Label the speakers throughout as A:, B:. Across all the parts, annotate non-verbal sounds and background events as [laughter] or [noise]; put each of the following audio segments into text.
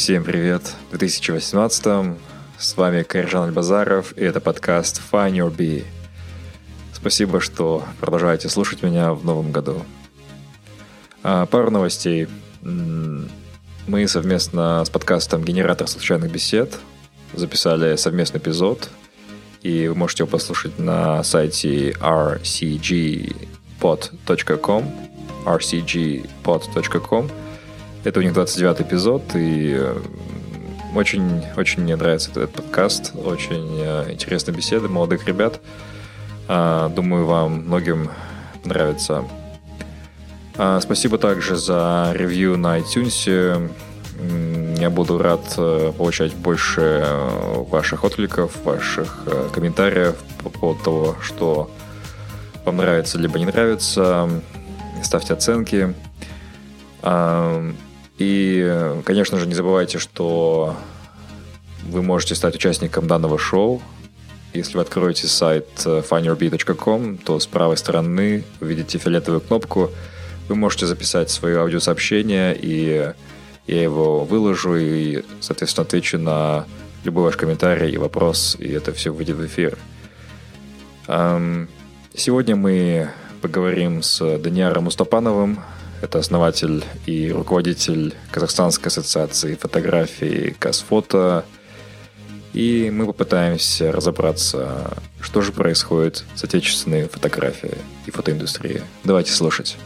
A: Всем привет! В 2018 с вами Каржан Альбазаров, и это подкаст Find Your Bee. Спасибо, что продолжаете слушать меня в новом году. А, пару новостей. Мы совместно с подкастом «Генератор случайных бесед» записали совместный эпизод, и вы можете его послушать на сайте rcgpod.com rcgpod.com это у них 29 эпизод, и очень, очень мне нравится этот подкаст, очень э, интересная беседа молодых ребят. А, думаю, вам многим нравится. А, спасибо также за ревью на iTunes. Я буду рад э, получать больше э, ваших откликов, ваших комментариев по поводу того, что вам нравится либо не нравится. Ставьте оценки. И, конечно же, не забывайте, что вы можете стать участником данного шоу. Если вы откроете сайт э, findyourbee.com, то с правой стороны увидите фиолетовую кнопку. Вы можете записать свое аудиосообщение, и я его выложу и, соответственно, отвечу на любой ваш комментарий и вопрос, и это все выйдет в эфир. Сегодня мы поговорим с Даниаром Устапановым, это основатель и руководитель Казахстанской ассоциации фотографии Казфото. И мы попытаемся разобраться, что же происходит с отечественной фотографией и фотоиндустрией. Давайте слушать.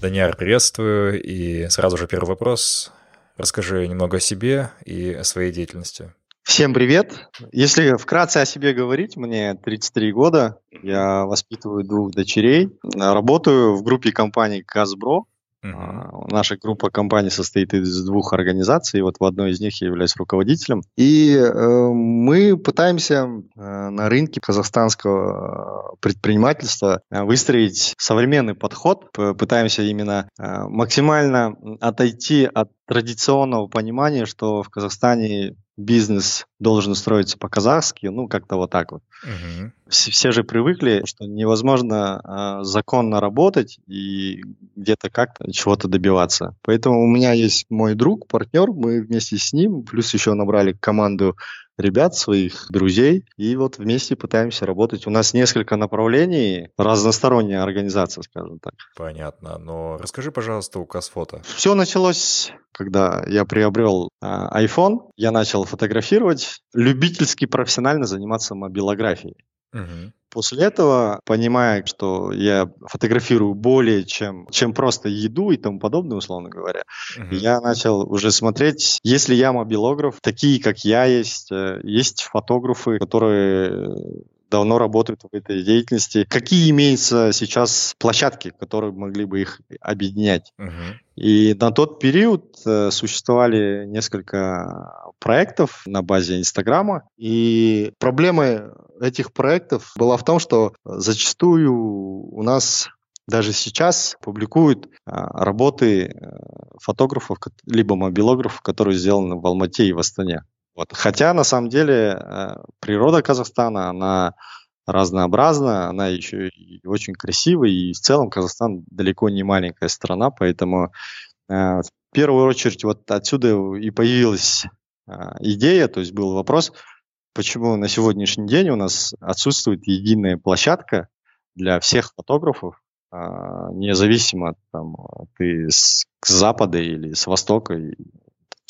A: Даниар, приветствую. И сразу же первый вопрос. Расскажи немного о себе и о своей деятельности.
B: Всем привет! Если вкратце о себе говорить, мне 33 года, я воспитываю двух дочерей, работаю в группе компаний «Газбро». Uh-huh. Наша группа компаний состоит из двух организаций, вот в одной из них я являюсь руководителем. И э, мы пытаемся э, на рынке казахстанского предпринимательства э, выстроить современный подход, пытаемся именно э, максимально отойти от традиционного понимания, что в Казахстане бизнес должен строиться по-казахски, ну, как-то вот так вот. Угу. Все, все же привыкли, что невозможно э, законно работать и где-то как-то чего-то добиваться. Поэтому у меня есть мой друг, партнер, мы вместе с ним, плюс еще набрали команду ребят, своих друзей, и вот вместе пытаемся работать. У нас несколько направлений, разносторонняя организация, скажем так.
A: Понятно. Но расскажи, пожалуйста, указ фото.
B: Все началось, когда я приобрел э, iPhone, я начал фотографировать, любительски, профессионально заниматься мобилографией. Угу. После этого, понимая, что я фотографирую более чем, чем просто еду и тому подобное, условно говоря, uh-huh. я начал уже смотреть, если я мобилограф, такие, как я есть, э, есть фотографы, которые давно работают в этой деятельности. Какие имеются сейчас площадки, которые могли бы их объединять? Uh-huh. И на тот период э, существовали несколько проектов на базе Инстаграма. И проблемой этих проектов была в том, что зачастую у нас даже сейчас публикуют а, работы э, фотографов либо мобилографов, которые сделаны в Алмате и в Астане. Вот. Хотя на самом деле э, природа Казахстана, она разнообразна, она еще и очень красивая, и в целом Казахстан далеко не маленькая страна, поэтому э, в первую очередь вот отсюда и появилась а, идея, то есть был вопрос, почему на сегодняшний день у нас отсутствует единая площадка для всех фотографов, независимо там ты с, запада или с востока,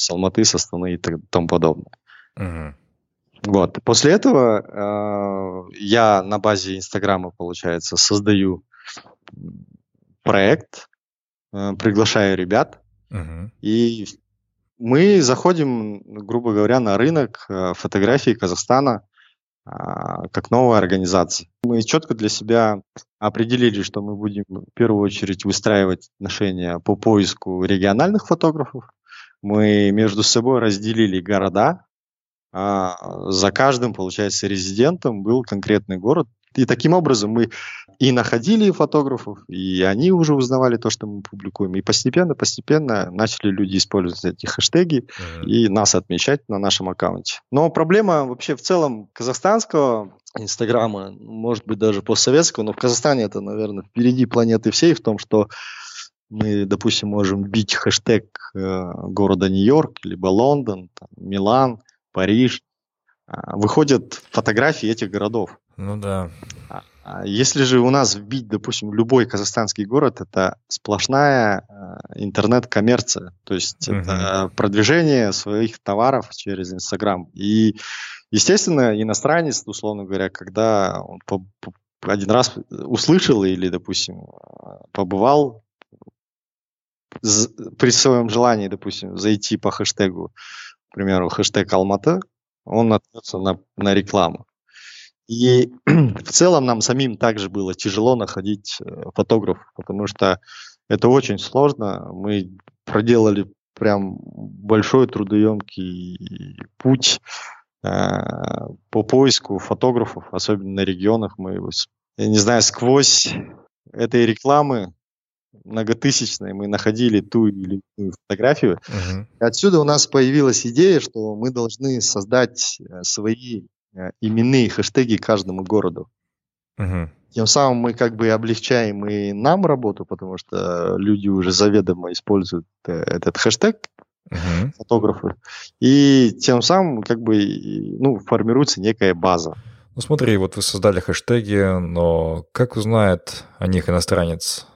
B: с Алматы, с Астаны и тому подобное. Угу. Вот. После этого э, я на базе Инстаграма, получается, создаю проект, э, приглашаю ребят, угу. и мы заходим, грубо говоря, на рынок э, фотографии Казахстана э, как новая организация. Мы четко для себя определили, что мы будем в первую очередь выстраивать отношения по поиску региональных фотографов. Мы между собой разделили города, а за каждым, получается, резидентом был конкретный город. И таким образом мы и находили фотографов, и они уже узнавали то, что мы публикуем. И постепенно, постепенно начали люди использовать эти хэштеги mm-hmm. и нас отмечать на нашем аккаунте. Но проблема вообще в целом казахстанского Инстаграма, может быть, даже постсоветского, но в Казахстане это, наверное, впереди планеты всей в том, что мы, допустим, можем бить хэштег э, города Нью-Йорк, либо Лондон, там, Милан, Париж, а, выходят фотографии этих городов.
A: Ну да.
B: А, а если же у нас вбить, допустим, любой казахстанский город, это сплошная интернет-коммерция, то есть угу. это продвижение своих товаров через Инстаграм. И, естественно, иностранец, условно говоря, когда он по, по, один раз услышал или, допустим, побывал при своем желании, допустим, зайти по хэштегу к примеру, хэштег Алматы, он наткнется на, на рекламу. И [clears throat] в целом нам самим также было тяжело находить э, фотографов, потому что это очень сложно. Мы проделали прям большой трудоемкий путь э, по поиску фотографов, особенно на регионах. Мы, я не знаю, сквозь этой рекламы многотысячной мы находили ту или иную фотографию. Uh-huh. И отсюда у нас появилась идея, что мы должны создать э, свои э, именные хэштеги каждому городу. Uh-huh. Тем самым мы как бы облегчаем и нам работу, потому что люди уже заведомо используют э, этот хэштег, uh-huh. фотографы, и тем самым как бы ну, формируется некая база.
A: Ну смотри, вот вы создали хэштеги, но как узнает о них иностранец?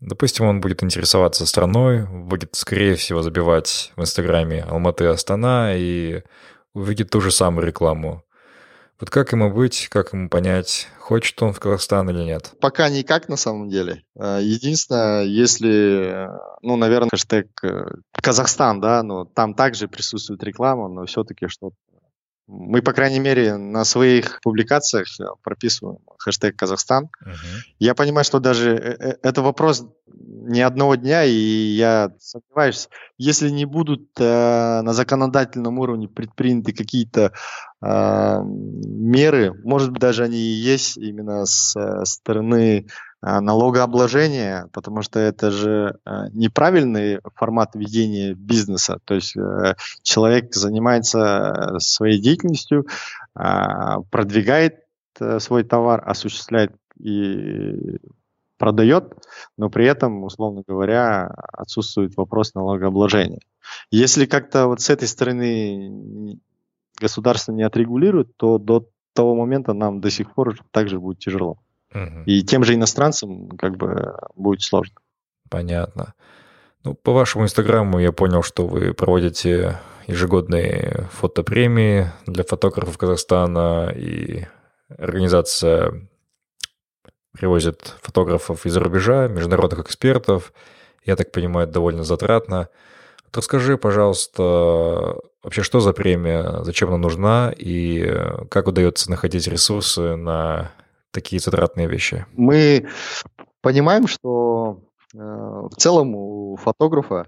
A: Допустим, он будет интересоваться страной, будет, скорее всего, забивать в Инстаграме Алматы Астана и увидит ту же самую рекламу. Вот как ему быть, как ему понять, хочет он в Казахстан или нет?
B: Пока никак на самом деле. А, единственное, если, ну, наверное, хэштег э, Казахстан, да, но там также присутствует реклама, но все-таки что-то мы, по крайней мере, на своих публикациях э, прописываем хэштег Казахстан. Uh-huh. Я понимаю, что даже э, э, это вопрос не одного дня, и я сомневаюсь, если не будут э, на законодательном уровне предприняты какие-то э, меры, может быть, даже они и есть именно с э, стороны а, налогообложения, потому что это же а, неправильный формат ведения бизнеса. То есть э, человек занимается своей деятельностью, а, продвигает э, свой товар, осуществляет и продает, но при этом, условно говоря, отсутствует вопрос налогообложения. Если как-то вот с этой стороны государство не отрегулирует, то до того момента нам до сих пор также будет тяжело. И тем же иностранцам как бы будет сложно.
A: Понятно. Ну, по вашему инстаграму я понял, что вы проводите ежегодные фотопремии для фотографов Казахстана, и организация привозит фотографов из-за рубежа, международных экспертов. Я так понимаю, это довольно затратно. Вот расскажи, пожалуйста, вообще что за премия, зачем она нужна и как удается находить ресурсы на такие затратные вещи?
B: Мы понимаем, что э, в целом у фотографа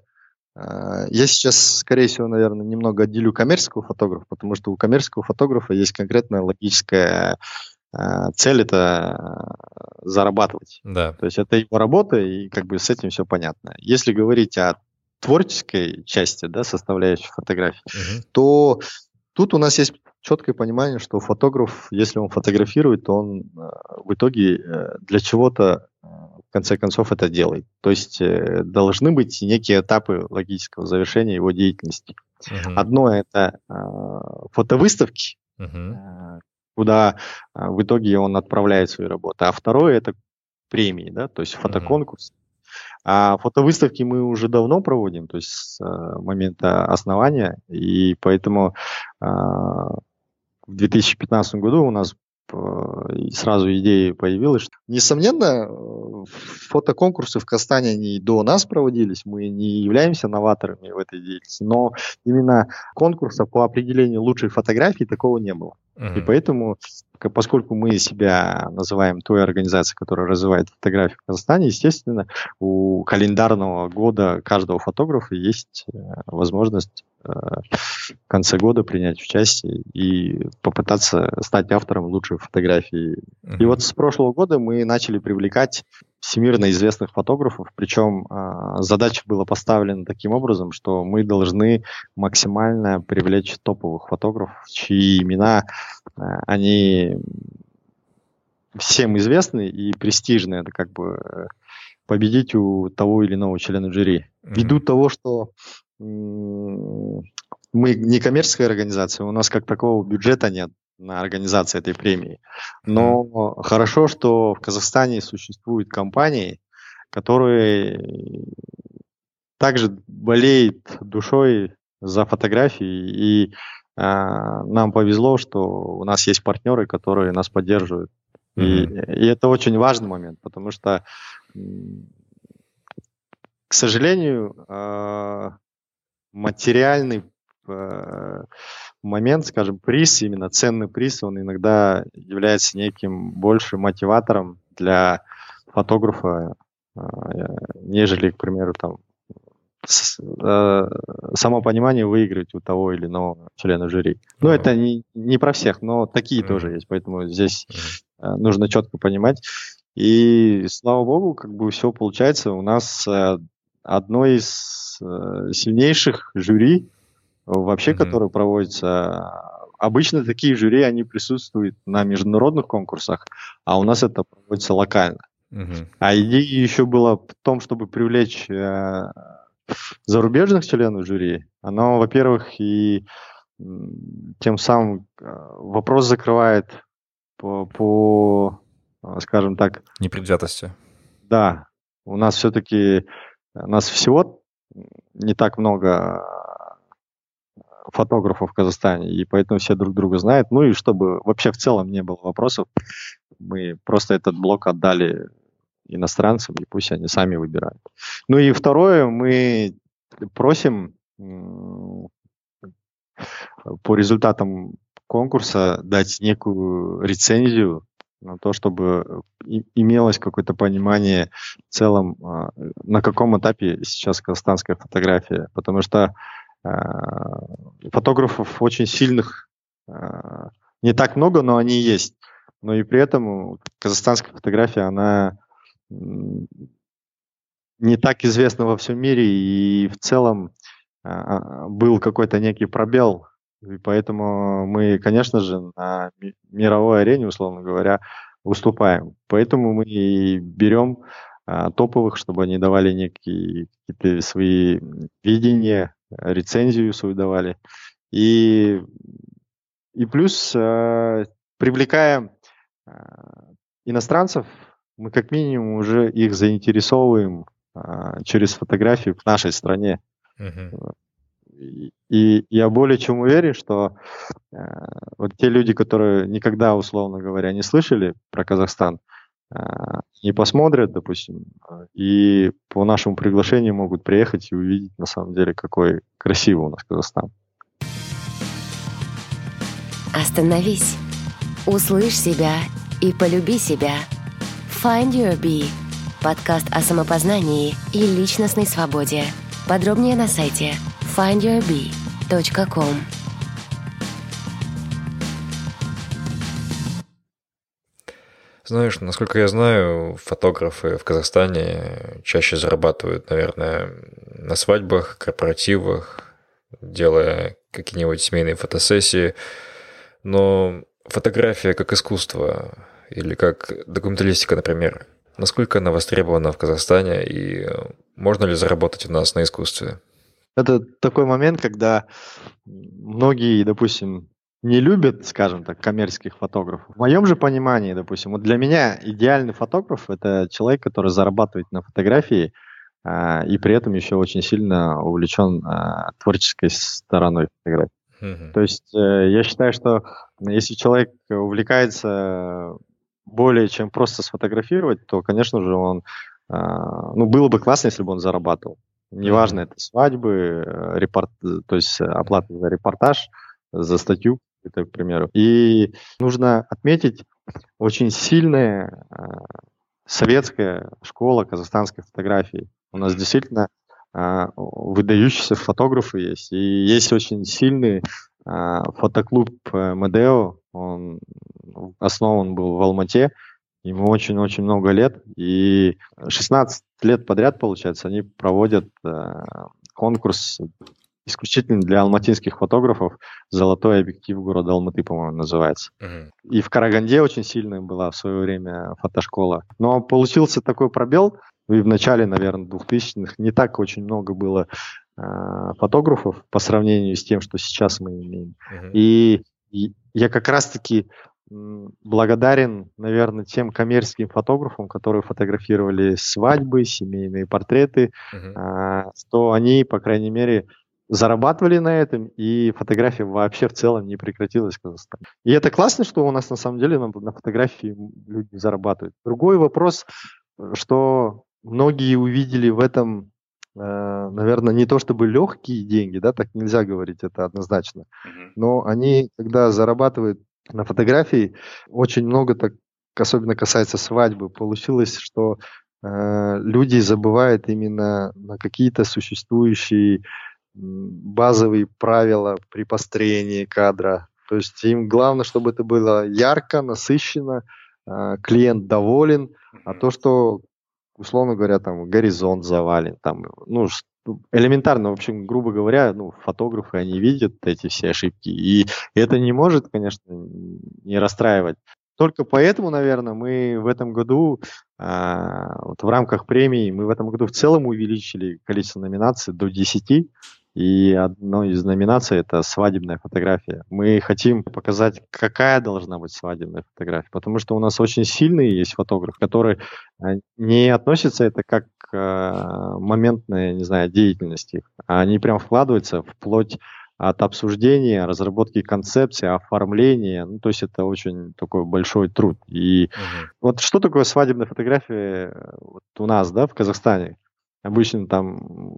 B: э, я сейчас, скорее всего, наверное, немного отделю коммерческого фотографа, потому что у коммерческого фотографа есть конкретная логическая э, цель это зарабатывать.
A: Да.
B: То есть это его работа, и как бы с этим все понятно. Если говорить о творческой части, да, составляющей фотографии, угу. то тут у нас есть четкое понимание, что фотограф, если он фотографирует, то он э, в итоге э, для чего-то э, в конце концов это делает. То есть должны быть некие этапы логического завершения его деятельности. Uh-huh. Одно это фотовыставки, uh-huh. куда в итоге он отправляет свои работы. А второе это премии, да, то есть фотоконкурс. А фотовыставки мы уже давно проводим, то есть с момента основания, и поэтому в 2015 году у нас э, сразу идея появилась. Несомненно, фотоконкурсы в Казахстане они до нас проводились, мы не являемся новаторами в этой деятельности, но именно конкурса по определению лучшей фотографии такого не было. Uh-huh. И поэтому поскольку мы себя называем той организацией, которая развивает фотографию в Казахстане, естественно, у календарного года каждого фотографа есть э, возможность э, в конце года принять участие и попытаться стать автором лучшей фотографии. Mm-hmm. И вот с прошлого года мы начали привлекать всемирно известных фотографов, причем э, задача была поставлена таким образом, что мы должны максимально привлечь топовых фотографов, чьи имена э, они всем известны и престижны. Это как бы э, победить у того или иного члена жюри. Mm-hmm. Ввиду того, что мы не коммерческая организация, у нас как такого бюджета нет на организацию этой премии. Но хорошо, что в Казахстане существуют компании, которые также болеют душой за фотографии и а, нам повезло, что у нас есть партнеры, которые нас поддерживают. Mm-hmm. И, и это очень важный момент, потому что, к сожалению, а, материальный а, момент, скажем, приз, именно ценный приз, он иногда является неким больше мотиватором для фотографа, нежели, к примеру, там э, само понимание выиграть у того или иного члена жюри. Ну, это не, не про всех, но такие тоже есть, поэтому здесь э, нужно четко понимать. И слава богу, как бы все получается. У нас э, одно из э, сильнейших жюри вообще, mm-hmm. которое проводится. Обычно такие жюри, они присутствуют на международных конкурсах, а у нас это проводится локально. Uh-huh. А идея еще была в том, чтобы привлечь э, зарубежных членов жюри, оно, во-первых, и тем самым э, вопрос закрывает по, по э, скажем так...
A: Непредвзятости.
B: Да. У нас все-таки, нас всего не так много фотографов в Казахстане, и поэтому все друг друга знают. Ну и чтобы вообще в целом не было вопросов, мы просто этот блок отдали иностранцам, и пусть они сами выбирают. Ну и второе, мы просим по результатам конкурса дать некую рецензию на то, чтобы имелось какое-то понимание в целом, а, на каком этапе сейчас казахстанская фотография. Потому что а, фотографов очень сильных а, не так много, но они есть. Но и при этом казахстанская фотография, она не так известна во всем мире, и в целом был какой-то некий пробел, и поэтому мы, конечно же, на мировой арене, условно говоря, выступаем. Поэтому мы и берем а, топовых, чтобы они давали некие какие-то свои видения, рецензию свою давали. И, и плюс а, привлекая а, иностранцев, мы как минимум уже их заинтересовываем а, через фотографию к нашей стране. Uh-huh. И, я более чем уверен, что э, вот те люди, которые никогда, условно говоря, не слышали про Казахстан, э, не посмотрят, допустим, и по нашему приглашению могут приехать и увидеть на самом деле, какой красивый у нас Казахстан.
C: Остановись, услышь себя и полюби себя – Find Your Bee – подкаст о самопознании и личностной свободе. Подробнее на сайте findyourbee.com.
A: Знаешь, насколько я знаю, фотографы в Казахстане чаще зарабатывают, наверное, на свадьбах, корпоративах, делая какие-нибудь семейные фотосессии. Но фотография как искусство или как документалистика, например. Насколько она востребована в Казахстане и можно ли заработать у нас на искусстве?
B: Это такой момент, когда многие, допустим, не любят, скажем так, коммерческих фотографов. В моем же понимании, допустим, вот для меня идеальный фотограф – это человек, который зарабатывает на фотографии а, и при этом еще очень сильно увлечен а, творческой стороной фотографии. Mm-hmm. То есть э, я считаю, что если человек увлекается более чем просто сфотографировать, то, конечно же, он, а, ну, было бы классно, если бы он зарабатывал. Неважно, это свадьбы, э, репорт, то есть оплата за репортаж, за статью, это, к примеру. И нужно отметить очень сильная советская школа казахстанской фотографии. У нас действительно выдающиеся фотографы есть. И есть очень сильный фотоклуб э, Медео. Он основан был в Алмате. Ему очень-очень много лет. И 16 лет подряд, получается, они проводят э, конкурс исключительно для алматинских фотографов. Золотой объектив города Алматы, по-моему, называется. Uh-huh. И в Караганде очень сильная была в свое время фотошкола. Но получился такой пробел, и в начале, наверное, 2000-х не так очень много было э, фотографов по сравнению с тем, что сейчас мы имеем. Uh-huh. И, и я как раз-таки благодарен, наверное, тем коммерческим фотографам, которые фотографировали свадьбы, семейные портреты, uh-huh. что они, по крайней мере, зарабатывали на этом, и фотография вообще в целом не прекратилась в Казахстане. И это классно, что у нас на самом деле на, на фотографии люди зарабатывают. Другой вопрос, что многие увидели в этом, э, наверное, не то чтобы легкие деньги, да, так нельзя говорить это однозначно, но они, когда зарабатывают на фотографии, очень много так, особенно касается свадьбы, получилось, что э, люди забывают именно на какие-то существующие базовые правила при построении кадра. То есть им главное, чтобы это было ярко, насыщенно, а, клиент доволен, а то, что, условно говоря, там горизонт завален, там, ну, элементарно, в общем, грубо говоря, ну, фотографы, они видят эти все ошибки, и это не может, конечно, не расстраивать. Только поэтому, наверное, мы в этом году, а, вот в рамках премии, мы в этом году в целом увеличили количество номинаций до 10, и одной из номинаций это свадебная фотография. Мы хотим показать, какая должна быть свадебная фотография, потому что у нас очень сильные есть фотографы, которые э, не относятся это как моментная, не знаю, деятельность их, они прям вкладываются вплоть от обсуждения, разработки концепции, оформления. Ну, то есть это очень такой большой труд. И угу. вот что такое свадебная фотография э, вот у нас, да, в Казахстане? Обычно там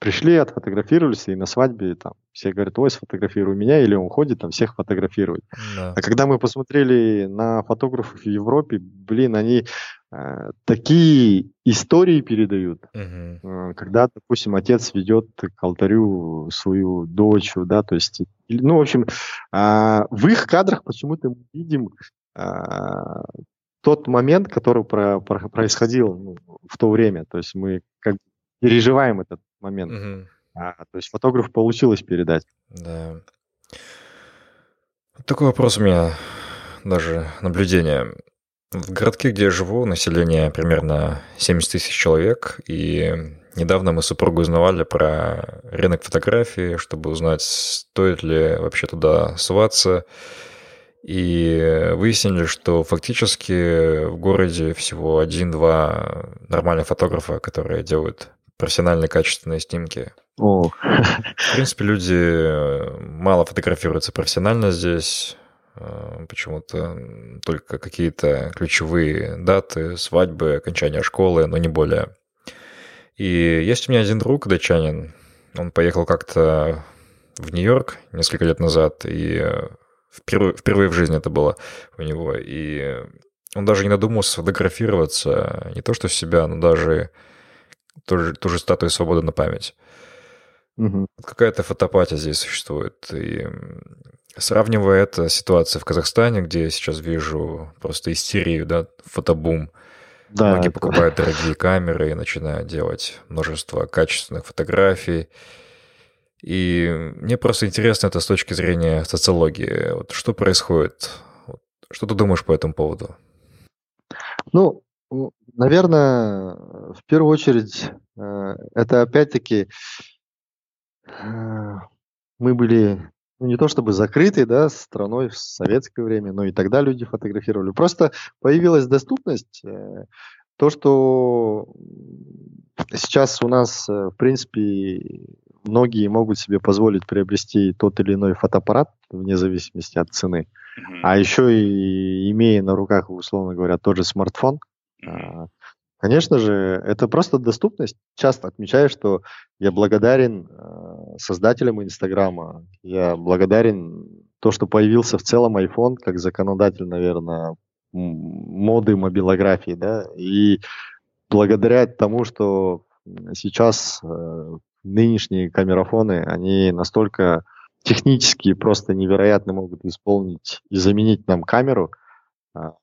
B: пришли, отфотографировались, и на свадьбе там все говорят, ой, сфотографируй меня, или он ходит, там всех фотографирует. Да. А когда мы посмотрели на фотографов в Европе, блин, они э, такие истории передают, угу. э, когда, допустим, отец ведет к алтарю свою дочь, да, то есть, ну, в общем, э, в их кадрах почему-то мы видим э, тот момент, который про, про, происходил ну, в то время, то есть мы как переживаем этот момент. Угу. А, то есть фотограф получилось передать.
A: Да. Такой вопрос у меня, даже наблюдение. В городке, где я живу, население примерно 70 тысяч человек, и недавно мы с супругой узнавали про рынок фотографии, чтобы узнать, стоит ли вообще туда суваться, и выяснили, что фактически в городе всего один-два нормальных фотографа, которые делают профессиональные качественные снимки. О. В принципе, люди э, мало фотографируются профессионально здесь. Э, почему-то только какие-то ключевые даты, свадьбы, окончания школы, но не более. И есть у меня один друг, датчанин. Он поехал как-то в Нью-Йорк несколько лет назад, и э, впервые, впервые в жизни это было у него. И он даже не надумался сфотографироваться, не то что себя, но даже ту же, ту же статую свободы на память. Угу. Какая-то фотопатия здесь существует. И сравнивая это с ситуацией в Казахстане, где я сейчас вижу просто истерию, да, фотобум, да, Многие это... покупают дорогие камеры и начинают делать множество качественных фотографий. И мне просто интересно это с точки зрения социологии. Вот что происходит? Что ты думаешь по этому поводу?
B: Ну, Наверное, в первую очередь, э, это опять-таки э, мы были ну, не то чтобы закрытой, да, страной в советское время, но и тогда люди фотографировали. Просто появилась доступность, э, то, что сейчас у нас, э, в принципе, многие могут себе позволить приобрести тот или иной фотоаппарат, вне зависимости от цены, mm-hmm. а еще и имея на руках, условно говоря, тот же смартфон. Конечно же, это просто доступность. Часто отмечаю, что я благодарен э, создателям Инстаграма. Я благодарен то, что появился в целом iPhone как законодатель, наверное, моды мобилографии, да, и благодаря тому, что сейчас э, нынешние камерафоны, они настолько технически просто невероятно могут исполнить и заменить нам камеру, а,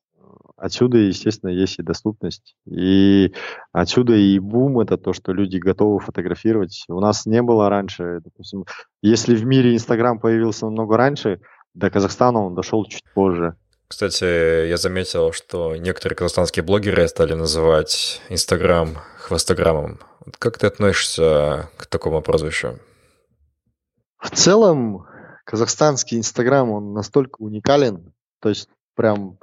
B: Отсюда, естественно, есть и доступность. И отсюда и бум это то, что люди готовы фотографировать. У нас не было раньше, допустим, если в мире Инстаграм появился намного раньше, до Казахстана он дошел чуть позже.
A: Кстати, я заметил, что некоторые казахстанские блогеры стали называть Инстаграм хвостограммом. Как ты относишься к такому прозвищу?
B: В целом, казахстанский Инстаграм, он настолько уникален, то есть прям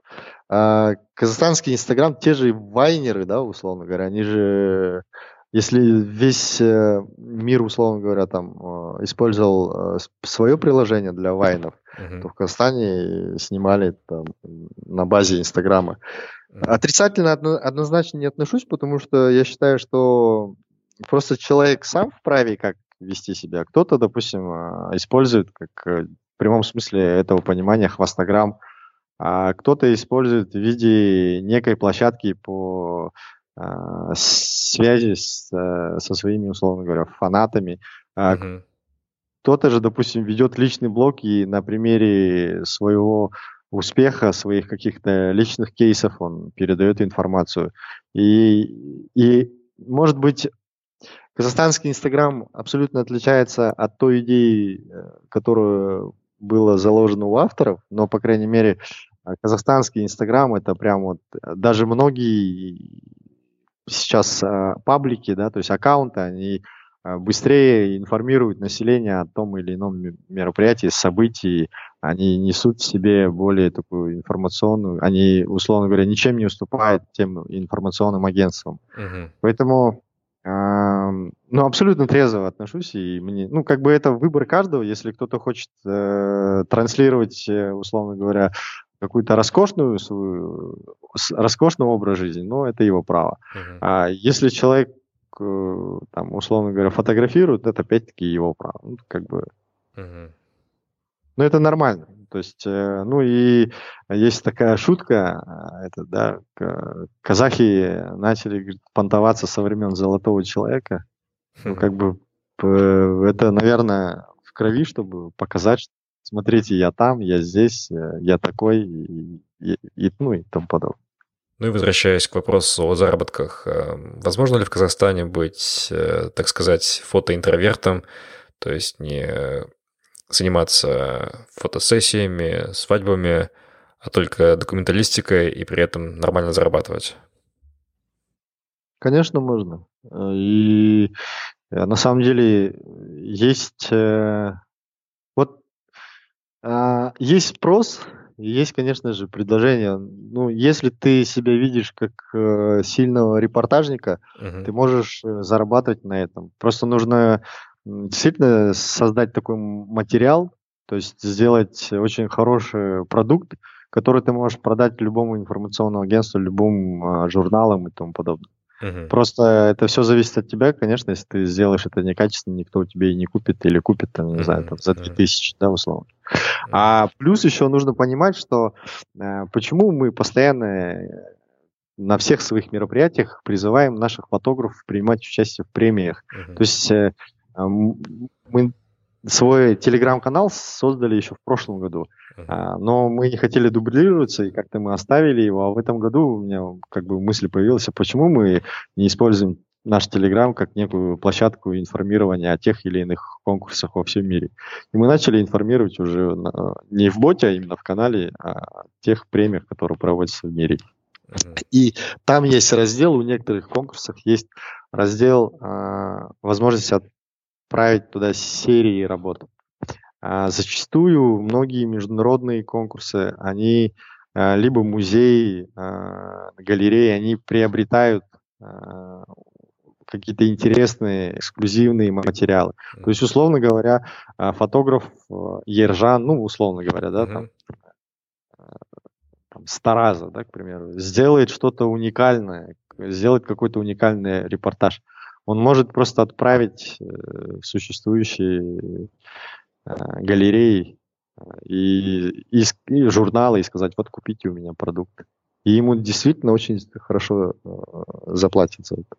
B: а, казахстанский Инстаграм, те же вайнеры, да, условно говоря, они же, если весь э, мир, условно говоря, там э, использовал э, свое приложение для вайнов, uh-huh. то в Казахстане снимали там на базе Инстаграма. Uh-huh. Отрицательно одно, однозначно не отношусь, потому что я считаю, что просто человек сам вправе как вести себя. Кто-то, допустим, использует как в прямом смысле этого понимания хвостограмм, а кто-то использует в виде некой площадки по а, связи с, а, со своими, условно говоря, фанатами. А, uh-huh. Кто-то же, допустим, ведет личный блог и на примере своего успеха, своих каких-то личных кейсов он передает информацию. И, и может быть, казахстанский Инстаграм абсолютно отличается от той идеи, э, которую было заложено у авторов, но, по крайней мере, а, казахстанский Инстаграм это прям вот э, даже многие сейчас э, паблики, да, то есть аккаунты, они э, быстрее информируют население о том или ином мероприятии, событии, они несут в себе более такую информационную, они, условно говоря, ничем не уступают тем информационным агентствам. Uh-huh. Поэтому ну, абсолютно трезво отношусь, и мне, ну, как бы это выбор каждого, если кто-то хочет э, транслировать, э, условно говоря, какую-то роскошную свою, роскошный образ жизни, ну, это его право. Uh-huh. А если человек, э, там, условно говоря, фотографирует, это опять-таки его право. Ну, как бы... Uh-huh. Ну, это нормально. То есть, э, ну и есть такая шутка, э, это, да, казахи начали говорит, понтоваться со времен Золотого человека. Ну, как бы это, наверное, в крови, чтобы показать, что смотрите, я там, я здесь, э, я такой, и, и, и ну и тому подобное.
A: Ну и возвращаясь к вопросу о заработках, возможно ли в Казахстане быть, так сказать, фотоинтровертом, то есть не заниматься фотосессиями, свадьбами, а только документалистикой и при этом нормально зарабатывать?
B: Конечно, можно. И э, на самом деле есть э, вот а, есть спрос, есть, конечно же, предложение. Ну, если ты себя видишь как э, сильного репортажника, uh-huh. ты можешь зарабатывать на этом. Просто нужно действительно создать такой материал, то есть сделать очень хороший продукт, который ты можешь продать любому информационному агентству, любым э, журналам и тому подобное. Uh-huh. Просто это все зависит от тебя, конечно, если ты сделаешь это некачественно, никто у тебя и не купит или купит, там, не знаю, там, за 2000, uh-huh. да, условно. А плюс еще нужно понимать, что э, почему мы постоянно на всех своих мероприятиях призываем наших фотографов принимать участие в премиях. Uh-huh. То есть э, мы свой телеграм-канал создали еще в прошлом году, uh-huh. но мы не хотели дублироваться, и как-то мы оставили его, а в этом году у меня как бы мысль появилась, а почему мы не используем наш Телеграм как некую площадку информирования о тех или иных конкурсах во всем мире. И мы начали информировать уже на, не в боте, а именно в канале о тех премиях, которые проводятся в мире. И там есть раздел, у некоторых конкурсах есть раздел э, возможность от отправить туда серии работ. А зачастую многие международные конкурсы, они а, либо музеи, а, галереи, они приобретают а, какие-то интересные, эксклюзивные материалы. То есть, условно говоря, фотограф Ержан, ну, условно говоря, да, там, там Стараза, да, к примеру, сделает что-то уникальное, сделает какой-то уникальный репортаж. Он может просто отправить э, существующие галереи и, и, и журналы, и сказать, вот купите у меня продукт. И ему действительно очень хорошо э, заплатят за это.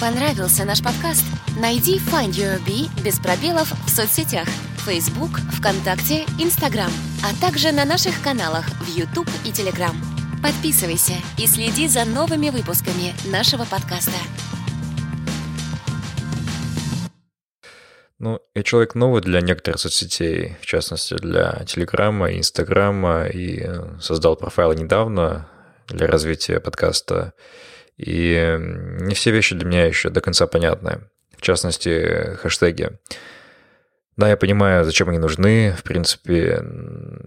C: Понравился наш подкаст? Найди Find Your Bee без пробелов в соцсетях Facebook, ВКонтакте, Instagram, а также на наших каналах в YouTube и Telegram. Подписывайся и следи за новыми выпусками нашего подкаста.
A: Ну, я человек новый для некоторых соцсетей, в частности, для Телеграма, Инстаграма, и э, создал профайл недавно для развития подкаста. И не все вещи для меня еще до конца понятны. В частности, хэштеги. Да, я понимаю, зачем они нужны, в принципе,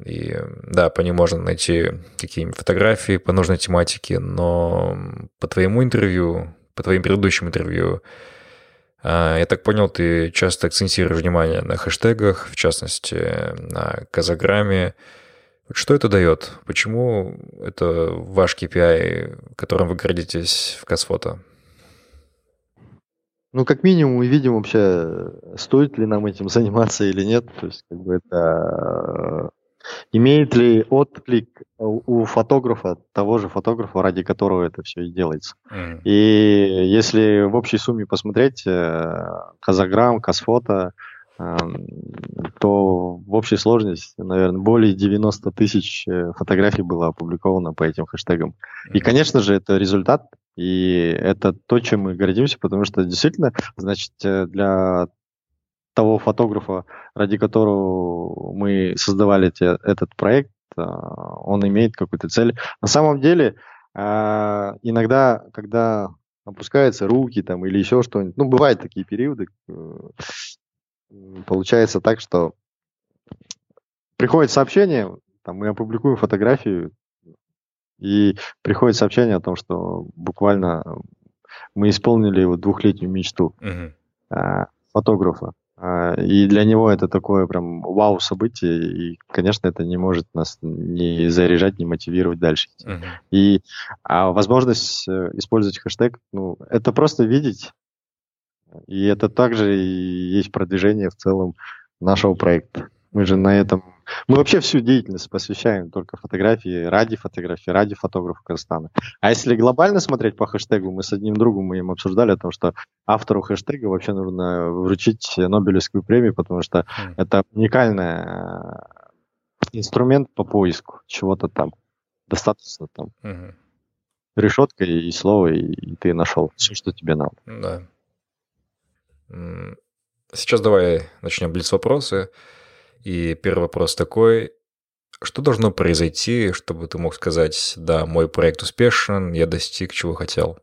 A: и да, по ним можно найти какие-нибудь фотографии по нужной тематике, но по твоему интервью, по твоим предыдущим интервью, а, я так понял, ты часто акцентируешь внимание на хэштегах, в частности, на казаграмме. Что это дает? Почему это ваш KPI, которым вы гордитесь в Казфото?
B: Ну, как минимум, мы видим вообще, стоит ли нам этим [laughs] заниматься или нет. То есть, как бы это Имеет ли отклик у фотографа, того же фотографа, ради которого это все и делается? Mm. И если в общей сумме посмотреть, э, Казаграм, Казфото, эм, то в общей сложности, наверное, более 90 тысяч э, фотографий было опубликовано по этим хэштегам. И, конечно же, это результат, и это то, чем мы гордимся, потому что действительно, значит, э, для того фотографа, ради которого мы создавали те, этот проект, а, он имеет какую-то цель. На самом деле, а, иногда, когда опускаются руки там или еще что-нибудь, ну, бывают такие периоды, э, получается так, что приходит сообщение, там, мы опубликуем фотографию, и приходит сообщение о том, что буквально мы исполнили его двухлетнюю мечту uh-huh. фотографа. А, и для него это такое прям вау событие, и, конечно, это не может нас не заряжать, не мотивировать дальше. Uh-huh. И а возможность э, использовать хэштег, ну, это просто видеть, и это также и есть продвижение в целом нашего проекта. Мы же на этом мы вообще всю деятельность посвящаем только фотографии, ради фотографии, ради фотографов Казахстана. А если глобально смотреть по хэштегу, мы с одним другом мы им обсуждали о том, что автору хэштега вообще нужно вручить Нобелевскую премию, потому что mm. это уникальный э, инструмент по поиску чего-то там. Достаточно там. Mm-hmm. Решетка и слово, и, и ты нашел все, что тебе надо.
A: Да. Сейчас давай начнем блиц-вопросы. И первый вопрос такой, что должно произойти, чтобы ты мог сказать, да, мой проект успешен, я достиг чего хотел?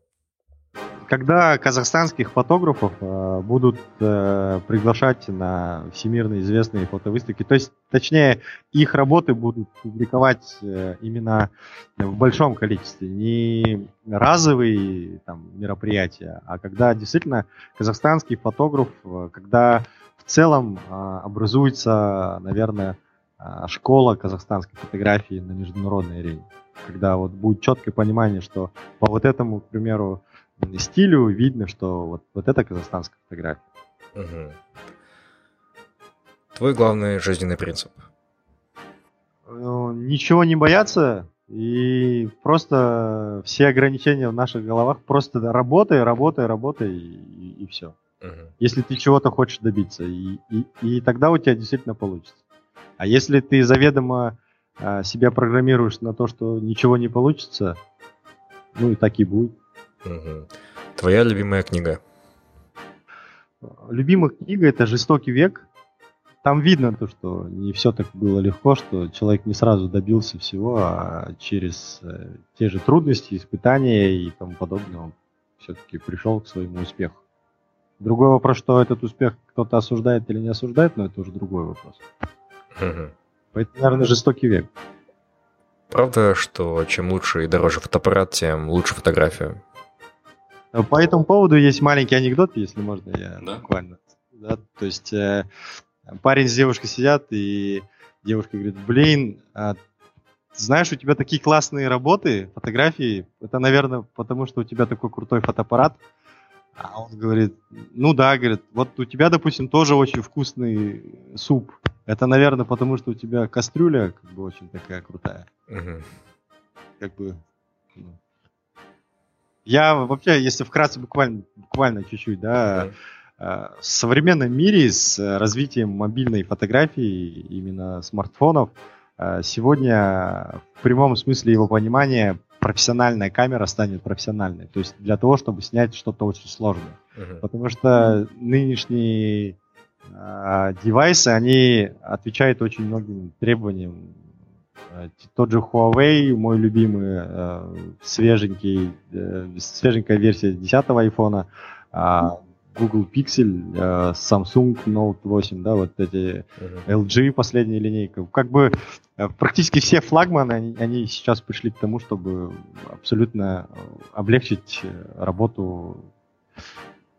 B: Когда казахстанских фотографов э, будут э, приглашать на всемирно известные фотовыставки, то есть, точнее, их работы будут публиковать э, именно в большом количестве, не разовые там, мероприятия, а когда действительно казахстанский фотограф, э, когда в целом а, образуется, наверное, а, школа казахстанской фотографии на международной арене. Когда вот будет четкое понимание, что по вот этому, к примеру, стилю видно, что вот, вот это казахстанская фотография. Угу.
A: Твой главный жизненный принцип?
B: Ну, ничего не бояться и просто все ограничения в наших головах просто работай, работай, работай и, и все. Если ты чего-то хочешь добиться, и, и, и тогда у тебя действительно получится. А если ты заведомо а, себя программируешь на то, что ничего не получится, ну и так и будет.
A: Угу. Твоя любимая книга?
B: Любимая книга это «Жестокий век». Там видно то, что не все так было легко, что человек не сразу добился всего, а через э, те же трудности, испытания и тому подобное он все-таки пришел к своему успеху. Другой вопрос, что этот успех кто-то осуждает или не осуждает, но это уже другой вопрос. Угу. Поэтому, наверное, жестокий век.
A: Правда, что чем лучше и дороже фотоаппарат, тем лучше фотография?
B: По этому поводу есть маленький анекдот, если можно, я да? буквально. Да, то есть э, парень с девушкой сидят, и девушка говорит, блин, а, знаешь, у тебя такие классные работы, фотографии, это, наверное, потому что у тебя такой крутой фотоаппарат. А он говорит, ну да, говорит, вот у тебя, допустим, тоже очень вкусный суп. Это, наверное, потому что у тебя кастрюля как бы очень такая крутая. Угу. Как бы. Ну. Я вообще, если вкратце буквально, буквально чуть-чуть, да, угу. в современном мире с развитием мобильной фотографии, именно смартфонов, а, сегодня в прямом смысле его понимания профессиональная камера станет профессиональной. То есть для того, чтобы снять что-то очень сложное. Uh-huh. Потому что нынешние э, девайсы, они отвечают очень многим требованиям. Э, тот же Huawei, мой любимый, э, свеженький, э, свеженькая версия 10 айфона, э, Google Pixel, э, Samsung Note 8, да, вот эти uh-huh. LG последняя линейка. Как бы практически все флагманы, они, они сейчас пришли к тому, чтобы абсолютно э, облегчить работу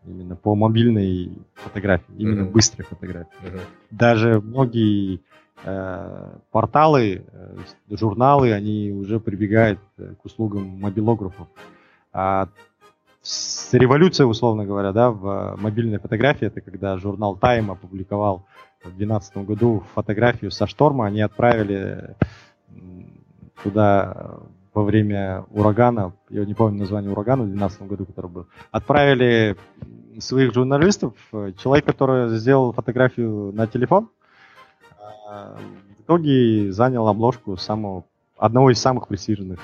B: именно по мобильной фотографии, именно uh-huh. быстрой фотографии. Uh-huh. Даже многие э, порталы, э, журналы, они уже прибегают к услугам мобилографов. А революция, условно говоря, да, в э, мобильной фотографии, это когда журнал Time опубликовал в 2012 году фотографию со шторма, они отправили туда во время урагана, я не помню название урагана в 2012 году, который был, отправили своих журналистов, э, человек, который сделал фотографию на телефон, э, в итоге занял обложку самого, одного из самых престижных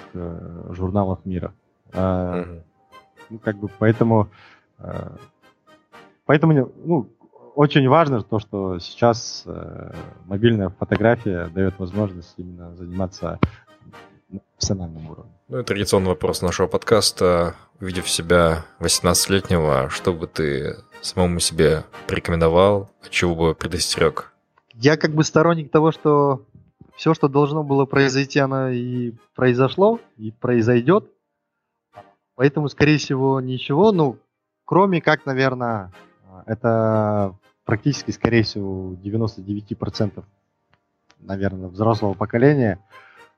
B: журналов мира. Mm-hmm. Ну, как бы поэтому, э, поэтому, ну, очень важно то, что сейчас э, мобильная фотография дает возможность именно заниматься на профессиональном уровне.
A: Ну и традиционный вопрос нашего подкаста. Увидев себя 18-летнего, что бы ты самому себе порекомендовал, от чего бы предостерег?
B: Я как бы сторонник того, что все, что должно было произойти, оно и произошло, и произойдет. Поэтому, скорее всего, ничего. Ну, кроме как, наверное, это практически, скорее всего, 99% наверное, взрослого поколения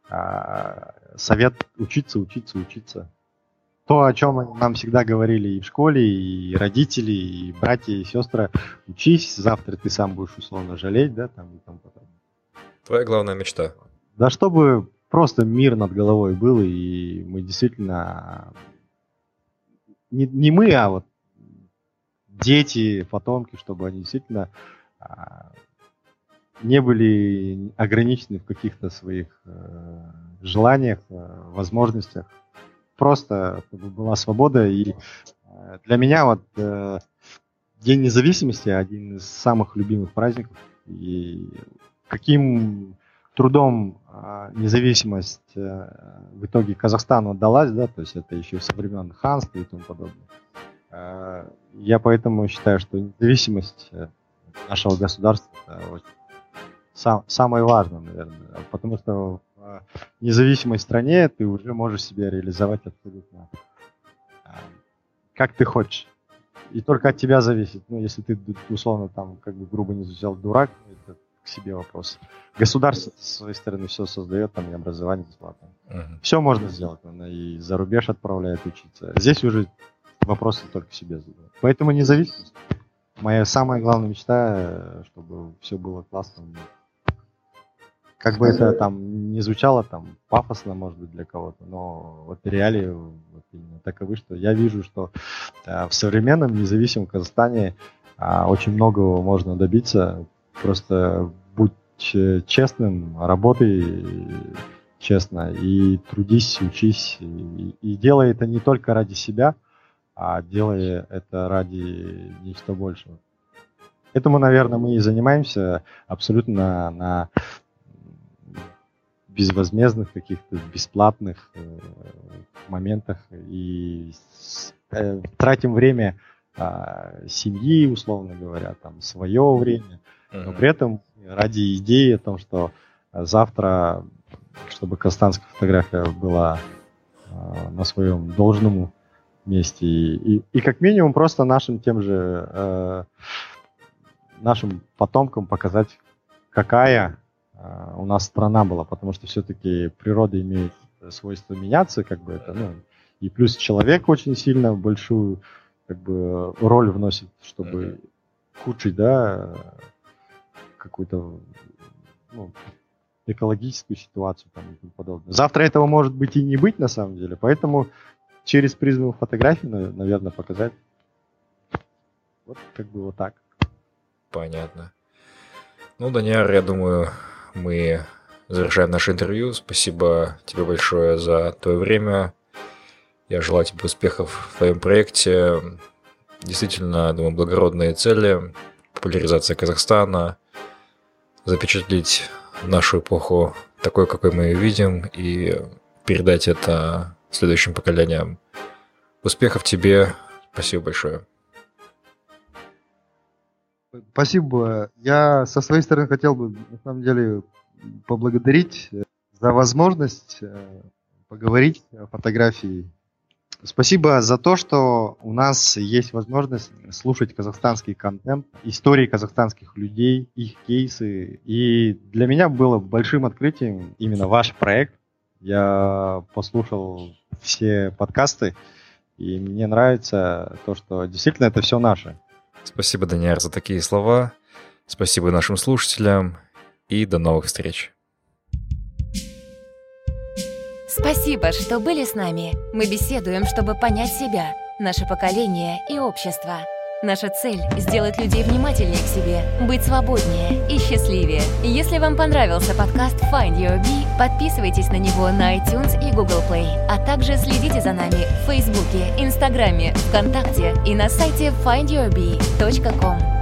B: а, совет учиться, учиться, учиться. То, о чем нам всегда говорили и в школе, и родители, и братья, и сестры. Учись, завтра ты сам будешь условно жалеть, да, там и там потом.
A: Твоя главная мечта?
B: Да чтобы просто мир над головой был, и мы действительно не, не мы, а вот дети, потомки, чтобы они действительно а, не были ограничены в каких-то своих э, желаниях, э, возможностях. Просто чтобы была свобода. И э, для меня вот День независимости один из самых любимых праздников. И каким трудом а, независимость в итоге Казахстану отдалась, да, то есть это еще со времен ханства и тому подобное. А, я поэтому считаю, что независимость э, нашего государства это сам, самое важное, наверное, потому что в независимой стране ты уже можешь себя реализовать абсолютно как ты хочешь. И только от тебя зависит. Ну, если ты, условно, там, как бы грубо не звучал, дурак, это к себе вопрос. Государство с своей стороны все создает, там и образование бесплатно. Uh-huh. Все можно сделать, оно и за рубеж отправляет учиться. Здесь уже вопросы только себе задают. Поэтому независимость. Моя самая главная мечта, чтобы все было классно. Как бы это там не звучало там пафосно, может быть, для кого-то, но вот реалии вот именно таковы, что я вижу, что э, в современном независимом Казахстане э, очень многого можно добиться Просто будь э, честным, работай честно и трудись, учись. И, и делай это не только ради себя, а делай это ради нечто большего. Этому, наверное, мы и занимаемся абсолютно на безвозмездных каких-то бесплатных э, моментах. И э, тратим время а, семьи, условно говоря, там свое время, но при этом ради идеи о том, что завтра, чтобы казахстанская фотография была а, на своем должном месте и, и, и как минимум просто нашим тем же э, нашим потомкам показать, какая э, у нас страна была, потому что все-таки природа имеет свойство меняться, как бы это, ну, и плюс человек очень сильно большую как бы роль вносит, чтобы mm-hmm. да, какую-то ну, экологическую ситуацию там, и тому подобное. Завтра этого может быть и не быть на самом деле, поэтому через призму фотографии, наверное, показать вот как бы вот так.
A: Понятно. Ну, Даниар, я думаю, мы завершаем наше интервью. Спасибо тебе большое за твое время. Я желаю тебе успехов в твоем проекте. Действительно, думаю, благородные цели, популяризация Казахстана, запечатлеть нашу эпоху такой, какой мы ее видим, и передать это следующим поколениям. Успехов тебе. Спасибо большое.
B: Спасибо. Я со своей стороны хотел бы, на самом деле, поблагодарить э, за возможность э, поговорить о фотографии. Спасибо за то, что у нас есть возможность слушать казахстанский контент, истории казахстанских людей, их кейсы. И для меня было большим открытием именно ваш проект. Я послушал все подкасты, и мне нравится то, что действительно это все наше.
A: Спасибо, Даниэр, за такие слова. Спасибо нашим слушателям и до новых встреч.
C: Спасибо, что были с нами. Мы беседуем, чтобы понять себя, наше поколение и общество. Наша цель — сделать людей внимательнее к себе, быть свободнее и счастливее. Если вам понравился подкаст Find Your Bee, подписывайтесь на него на iTunes и Google Play, а также следите за нами в Фейсбуке, Инстаграме, ВКонтакте и на сайте findyourbee.com.